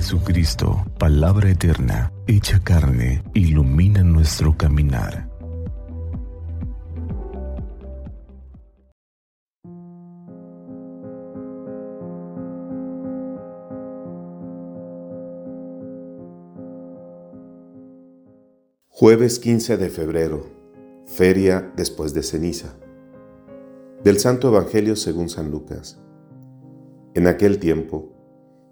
Jesucristo, palabra eterna, hecha carne, ilumina nuestro caminar. Jueves 15 de febrero, feria después de ceniza. Del Santo Evangelio según San Lucas. En aquel tiempo,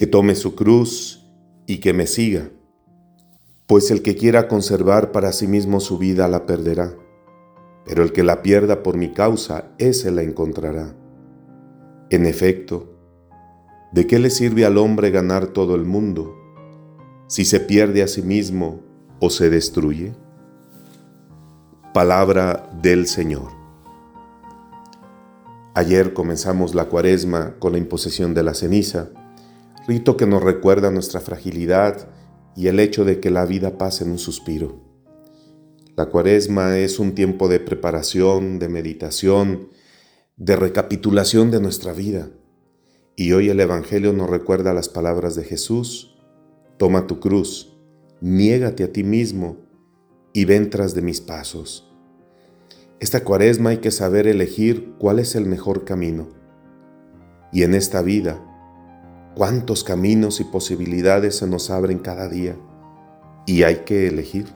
que tome su cruz y que me siga, pues el que quiera conservar para sí mismo su vida la perderá, pero el que la pierda por mi causa, ese la encontrará. En efecto, ¿de qué le sirve al hombre ganar todo el mundo si se pierde a sí mismo o se destruye? Palabra del Señor. Ayer comenzamos la cuaresma con la imposición de la ceniza rito que nos recuerda nuestra fragilidad y el hecho de que la vida pasa en un suspiro. La cuaresma es un tiempo de preparación, de meditación, de recapitulación de nuestra vida. Y hoy el Evangelio nos recuerda las palabras de Jesús, toma tu cruz, niégate a ti mismo y ven tras de mis pasos. Esta cuaresma hay que saber elegir cuál es el mejor camino. Y en esta vida, cuántos caminos y posibilidades se nos abren cada día y hay que elegir.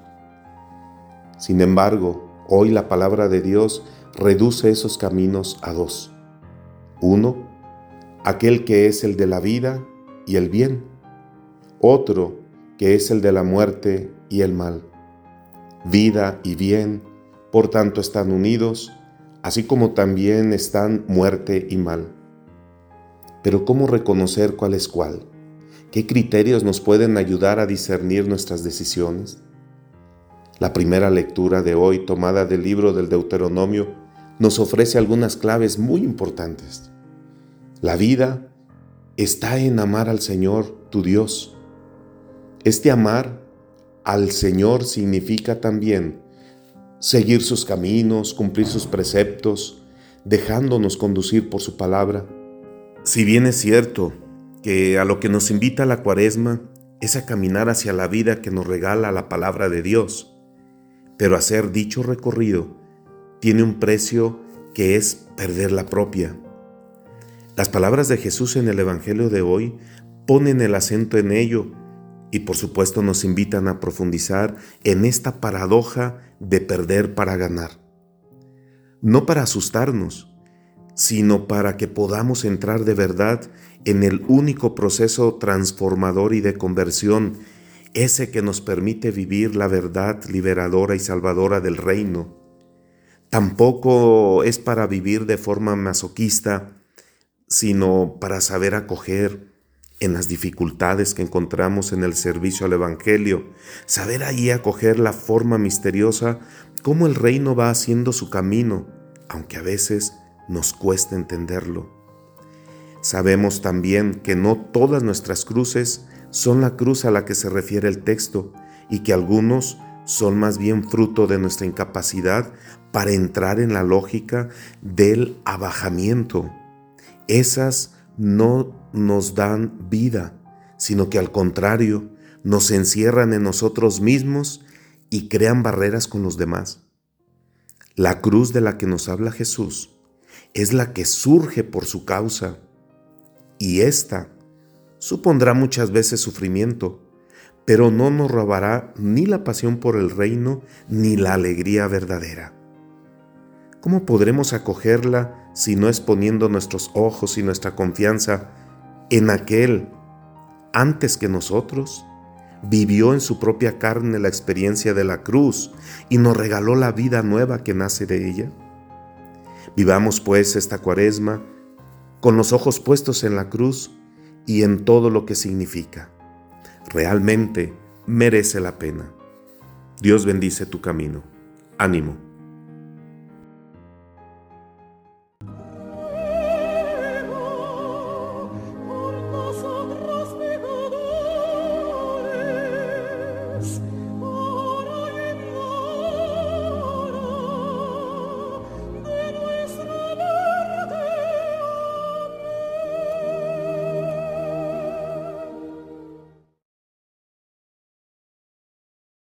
Sin embargo, hoy la palabra de Dios reduce esos caminos a dos. Uno, aquel que es el de la vida y el bien. Otro, que es el de la muerte y el mal. Vida y bien, por tanto, están unidos, así como también están muerte y mal. Pero ¿cómo reconocer cuál es cuál? ¿Qué criterios nos pueden ayudar a discernir nuestras decisiones? La primera lectura de hoy, tomada del libro del Deuteronomio, nos ofrece algunas claves muy importantes. La vida está en amar al Señor, tu Dios. Este amar al Señor significa también seguir sus caminos, cumplir sus preceptos, dejándonos conducir por su palabra si bien es cierto que a lo que nos invita la cuaresma es a caminar hacia la vida que nos regala la palabra de Dios, pero hacer dicho recorrido tiene un precio que es perder la propia. Las palabras de Jesús en el Evangelio de hoy ponen el acento en ello y por supuesto nos invitan a profundizar en esta paradoja de perder para ganar. No para asustarnos, sino para que podamos entrar de verdad en el único proceso transformador y de conversión, ese que nos permite vivir la verdad liberadora y salvadora del reino. Tampoco es para vivir de forma masoquista, sino para saber acoger en las dificultades que encontramos en el servicio al Evangelio, saber ahí acoger la forma misteriosa, cómo el reino va haciendo su camino, aunque a veces nos cuesta entenderlo. Sabemos también que no todas nuestras cruces son la cruz a la que se refiere el texto y que algunos son más bien fruto de nuestra incapacidad para entrar en la lógica del abajamiento. Esas no nos dan vida, sino que al contrario, nos encierran en nosotros mismos y crean barreras con los demás. La cruz de la que nos habla Jesús es la que surge por su causa, y ésta supondrá muchas veces sufrimiento, pero no nos robará ni la pasión por el reino ni la alegría verdadera. ¿Cómo podremos acogerla si no es poniendo nuestros ojos y nuestra confianza en aquel antes que nosotros? Vivió en su propia carne la experiencia de la cruz y nos regaló la vida nueva que nace de ella. Vivamos pues esta cuaresma con los ojos puestos en la cruz y en todo lo que significa. realmente merece la pena. Dios bendice tu camino. Ánimo.